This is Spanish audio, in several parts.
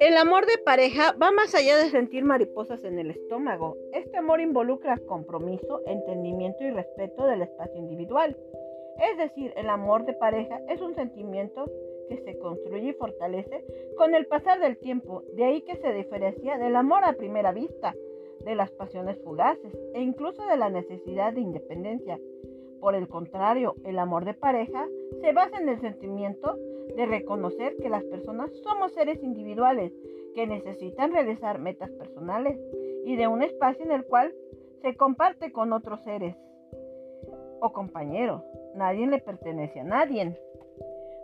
El amor de pareja va más allá de sentir mariposas en el estómago. Este amor involucra compromiso, entendimiento y respeto del espacio individual. Es decir, el amor de pareja es un sentimiento que se construye y fortalece con el pasar del tiempo. De ahí que se diferencia del amor a primera vista, de las pasiones fugaces e incluso de la necesidad de independencia. Por el contrario, el amor de pareja se basa en el sentimiento de reconocer que las personas somos seres individuales que necesitan realizar metas personales y de un espacio en el cual se comparte con otros seres o compañeros. Nadie le pertenece a nadie.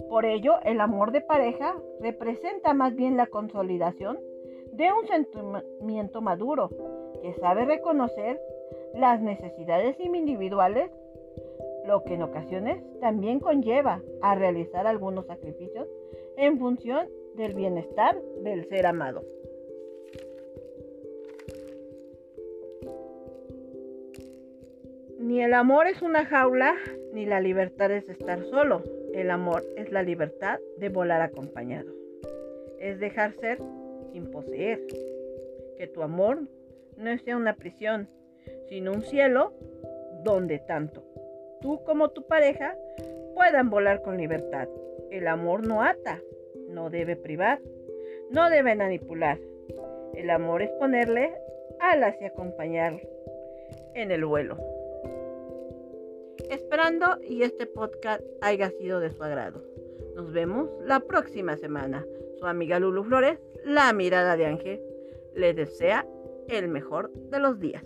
Por ello, el amor de pareja representa más bien la consolidación de un sentimiento maduro que sabe reconocer las necesidades individuales lo que en ocasiones también conlleva a realizar algunos sacrificios en función del bienestar del ser amado. Ni el amor es una jaula, ni la libertad es estar solo. El amor es la libertad de volar acompañado. Es dejar ser sin poseer. Que tu amor no sea una prisión, sino un cielo donde tanto tú como tu pareja puedan volar con libertad. El amor no ata, no debe privar, no debe manipular. El amor es ponerle alas y acompañar en el vuelo. Esperando y este podcast haya sido de su agrado. Nos vemos la próxima semana. Su amiga Lulu Flores, la mirada de Ángel, le desea el mejor de los días.